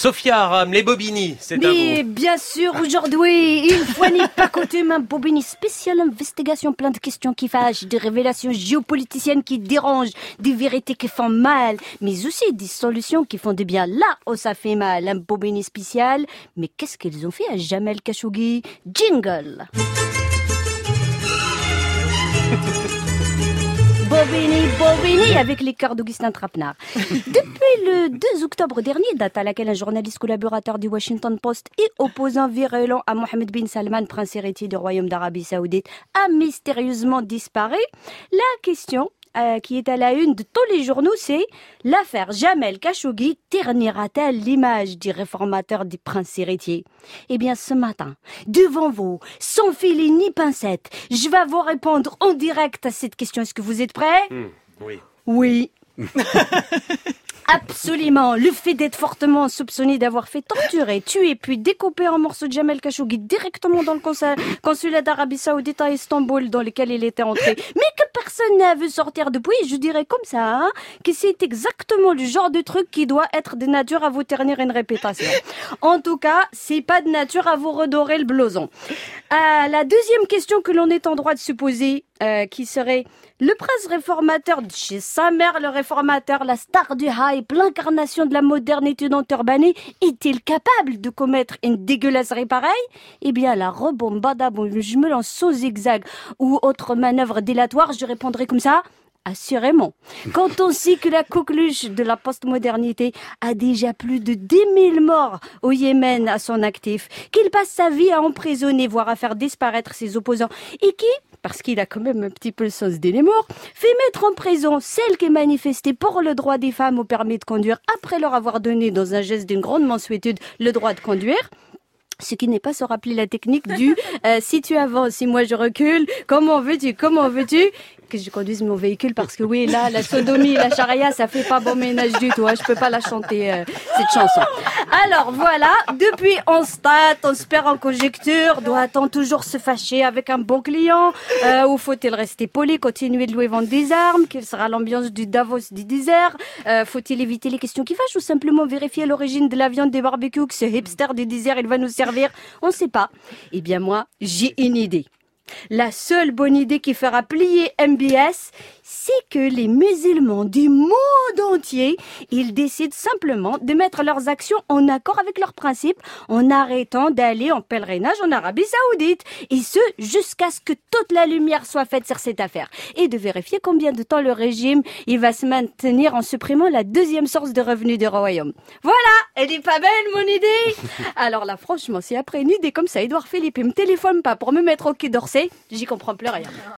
Sophia Aram, les Bobini, c'est à vous. bien sûr, aujourd'hui, une fois n'est pas coutume, un Bobini spécial investigation, plein de questions qui fâchent, des révélations géopoliticiennes qui dérangent, des vérités qui font mal, mais aussi des solutions qui font du bien là où ça fait mal. Un Bobini spécial, mais qu'est-ce qu'ils ont fait à Jamel Khashoggi? Jingle Bobini, Bobini, avec les cœurs d'Augustin Trapenard. Depuis le 2 octobre dernier, date à laquelle un journaliste collaborateur du Washington Post et opposant virulent à Mohamed bin Salman, prince héritier du Royaume d'Arabie Saoudite, a mystérieusement disparu, la question euh, qui est à la une de tous les journaux, c'est l'affaire Jamel Khashoggi ternira-t-elle l'image du réformateur du prince héritier Eh bien, ce matin, devant vous, sans filer ni pincette, je vais vous répondre en direct à cette question. Est-ce que vous êtes prêts? Hmm, oui. Oui. Absolument. Le fait d'être fortement soupçonné d'avoir fait torturer, tuer, puis découper en morceaux de Jamel Khashoggi directement dans le consul- consulat d'Arabie Saoudite à Istanbul dans lequel il était entré, mais que personne n'a vu sortir depuis, je dirais comme ça, hein, que c'est exactement le genre de truc qui doit être de nature à vous ternir une réputation. En tout cas, c'est pas de nature à vous redorer le blouson. Euh, la deuxième question que l'on est en droit de se poser, euh, qui serait le prince réformateur de chez sa mère, le réformateur, la star du hype, l'incarnation de la modernité dans Turbané, est-il capable de commettre une dégueulasserie pareille? Eh bien, la rebombada, bon, je me lance sans zigzag ou autre manœuvre délatoire, je comme ça. Assurément. Quand on sait que la coqueluche de la postmodernité a déjà plus de 10 000 morts au Yémen à son actif, qu'il passe sa vie à emprisonner, voire à faire disparaître ses opposants, et qui, parce qu'il a quand même un petit peu le sens des morts, fait mettre en prison celle qui est manifestée pour le droit des femmes au permis de conduire après leur avoir donné, dans un geste d'une grande mansuétude, le droit de conduire. Ce qui n'est pas se rappeler la technique du euh, si tu avances, si moi je recule, comment veux-tu, comment veux-tu que je conduise mon véhicule parce que oui, là, la sodomie, la charia, ça fait pas bon ménage du tout. Hein. Je peux pas la chanter, euh, cette chanson. Alors voilà, depuis on stat, on se perd en conjecture. Doit-on toujours se fâcher avec un bon client euh, Ou faut-il rester poli, continuer de louer vendre des armes Quelle sera l'ambiance du Davos du désert Euh, Faut-il éviter les questions qui fâchent ou simplement vérifier l'origine de la viande des barbecues que ce hipster du désert il va nous servir? On sait pas. Eh bien moi, j'ai une idée. La seule bonne idée qui fera plier MBS, c'est que les musulmans du monde entier, ils décident simplement de mettre leurs actions en accord avec leurs principes en arrêtant d'aller en pèlerinage en Arabie Saoudite. Et ce, jusqu'à ce que toute la lumière soit faite sur cette affaire. Et de vérifier combien de temps le régime, il va se maintenir en supprimant la deuxième source de revenus du royaume. Voilà! Elle est pas belle, mon idée? Alors là, franchement, si après une idée comme ça, Edouard Philippe, il me téléphone pas pour me mettre au quai d'Orsay, j'y comprends plus rien.